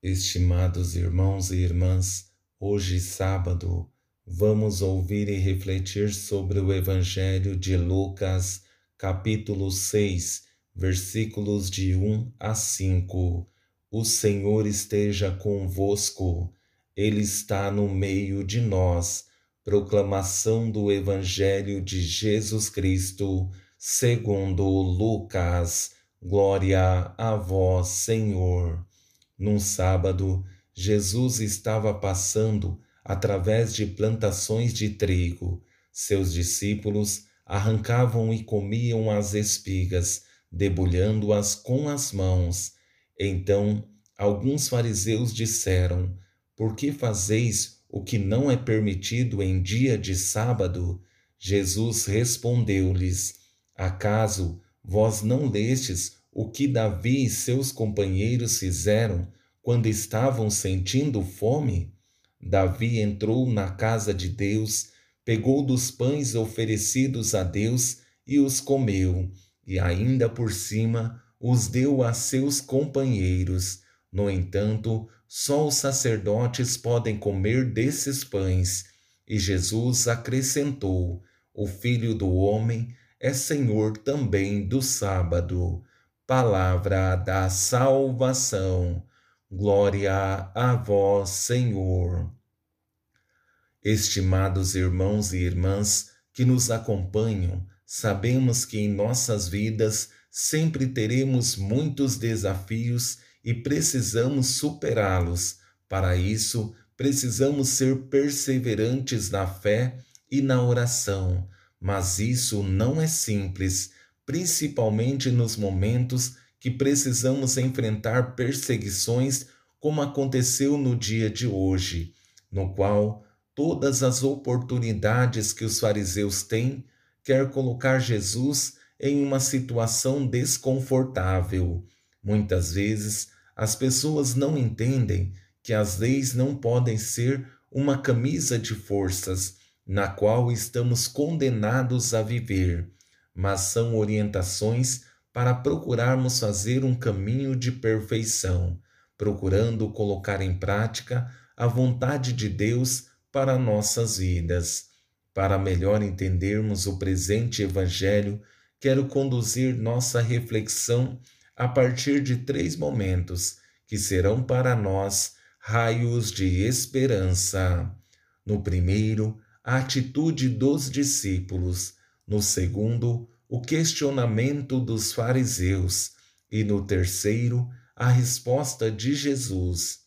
Estimados irmãos e irmãs, hoje sábado, vamos ouvir e refletir sobre o Evangelho de Lucas, capítulo 6, versículos de 1 a 5. O Senhor esteja convosco, Ele está no meio de nós. Proclamação do Evangelho de Jesus Cristo, segundo Lucas. Glória a vós, Senhor. Num sábado, Jesus estava passando através de plantações de trigo. Seus discípulos arrancavam e comiam as espigas, debulhando-as com as mãos. Então, alguns fariseus disseram: Por que fazeis o que não é permitido em dia de sábado? Jesus respondeu-lhes: Acaso vós não lestes o que Davi e seus companheiros fizeram quando estavam sentindo fome? Davi entrou na casa de Deus, pegou dos pães oferecidos a Deus e os comeu, e ainda por cima os deu a seus companheiros. No entanto, só os sacerdotes podem comer desses pães. E Jesus acrescentou: O Filho do Homem é Senhor também do sábado palavra da salvação. Glória a vós, Senhor. Estimados irmãos e irmãs que nos acompanham, sabemos que em nossas vidas sempre teremos muitos desafios e precisamos superá-los. Para isso, precisamos ser perseverantes na fé e na oração. Mas isso não é simples principalmente nos momentos que precisamos enfrentar perseguições, como aconteceu no dia de hoje, no qual todas as oportunidades que os fariseus têm quer colocar Jesus em uma situação desconfortável. Muitas vezes as pessoas não entendem que as leis não podem ser uma camisa de forças na qual estamos condenados a viver mas são orientações para procurarmos fazer um caminho de perfeição, procurando colocar em prática a vontade de Deus para nossas vidas. Para melhor entendermos o presente Evangelho, quero conduzir nossa reflexão a partir de três momentos que serão para nós raios de esperança. No primeiro, a atitude dos discípulos no segundo, o questionamento dos fariseus, e no terceiro, a resposta de Jesus.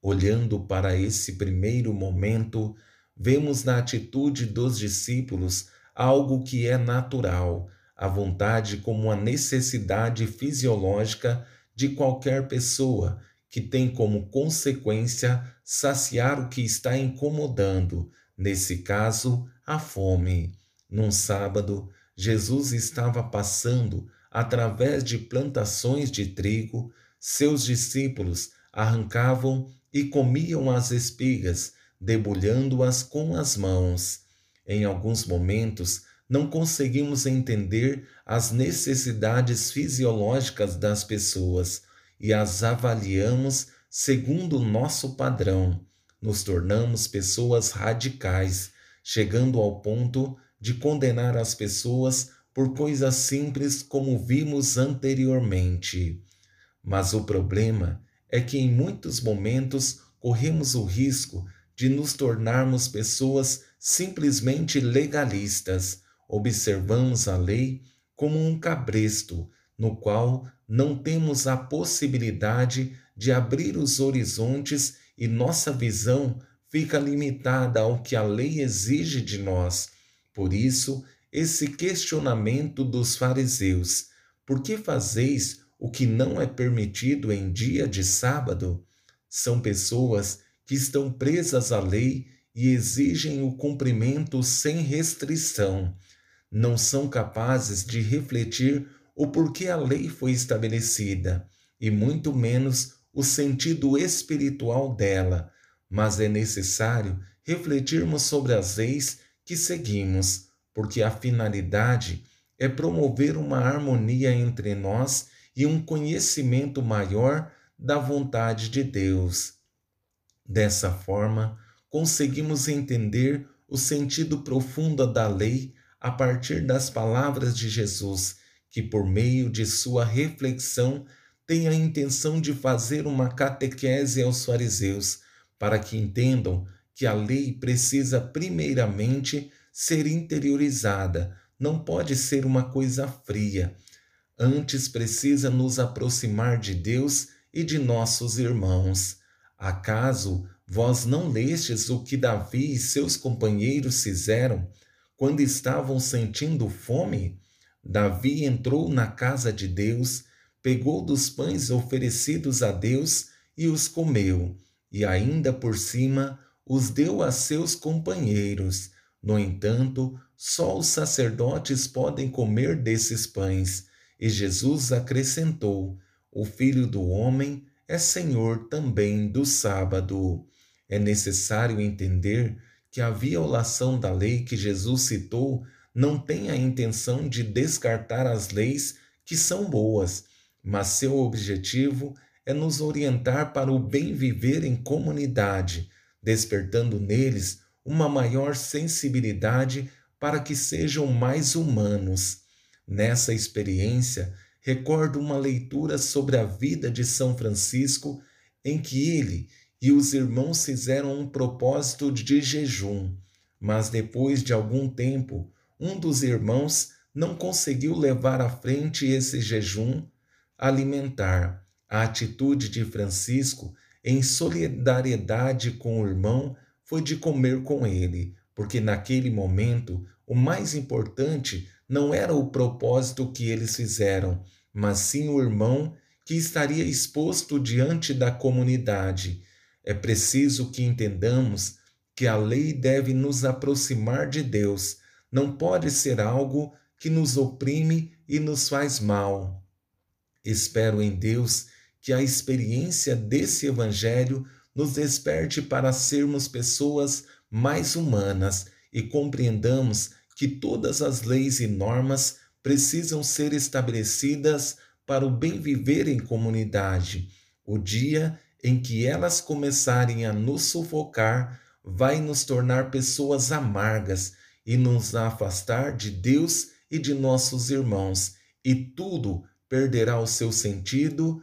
Olhando para esse primeiro momento, vemos na atitude dos discípulos algo que é natural, a vontade como a necessidade fisiológica de qualquer pessoa que tem como consequência saciar o que está incomodando, nesse caso, a fome. Num sábado, Jesus estava passando através de plantações de trigo, seus discípulos arrancavam e comiam as espigas, debulhando-as com as mãos. Em alguns momentos, não conseguimos entender as necessidades fisiológicas das pessoas e as avaliamos segundo o nosso padrão. Nos tornamos pessoas radicais, chegando ao ponto de condenar as pessoas por coisas simples como vimos anteriormente. Mas o problema é que em muitos momentos corremos o risco de nos tornarmos pessoas simplesmente legalistas. Observamos a lei como um cabresto no qual não temos a possibilidade de abrir os horizontes e nossa visão fica limitada ao que a lei exige de nós por isso, esse questionamento dos fariseus: por que fazeis o que não é permitido em dia de sábado? São pessoas que estão presas à lei e exigem o cumprimento sem restrição. Não são capazes de refletir o porquê a lei foi estabelecida e muito menos o sentido espiritual dela, mas é necessário refletirmos sobre as leis que seguimos, porque a finalidade é promover uma harmonia entre nós e um conhecimento maior da vontade de Deus. Dessa forma, conseguimos entender o sentido profundo da lei a partir das palavras de Jesus, que, por meio de sua reflexão, tem a intenção de fazer uma catequese aos fariseus, para que entendam que a lei precisa primeiramente ser interiorizada, não pode ser uma coisa fria. Antes precisa nos aproximar de Deus e de nossos irmãos. Acaso vós não lestes o que Davi e seus companheiros fizeram quando estavam sentindo fome? Davi entrou na casa de Deus, pegou dos pães oferecidos a Deus e os comeu, e ainda por cima os deu a seus companheiros. No entanto, só os sacerdotes podem comer desses pães. E Jesus acrescentou: O filho do homem é senhor também do sábado. É necessário entender que a violação da lei que Jesus citou não tem a intenção de descartar as leis que são boas, mas seu objetivo é nos orientar para o bem viver em comunidade, despertando neles uma maior sensibilidade para que sejam mais humanos. Nessa experiência, recordo uma leitura sobre a vida de São Francisco em que ele e os irmãos fizeram um propósito de jejum, mas depois de algum tempo, um dos irmãos não conseguiu levar à frente esse jejum alimentar. A atitude de Francisco, em solidariedade com o irmão, foi de comer com ele, porque naquele momento o mais importante não era o propósito que eles fizeram, mas sim o irmão que estaria exposto diante da comunidade. É preciso que entendamos que a lei deve nos aproximar de Deus, não pode ser algo que nos oprime e nos faz mal. Espero em Deus que a experiência desse Evangelho nos desperte para sermos pessoas mais humanas e compreendamos que todas as leis e normas precisam ser estabelecidas para o bem viver em comunidade. O dia em que elas começarem a nos sufocar vai nos tornar pessoas amargas e nos afastar de Deus e de nossos irmãos, e tudo perderá o seu sentido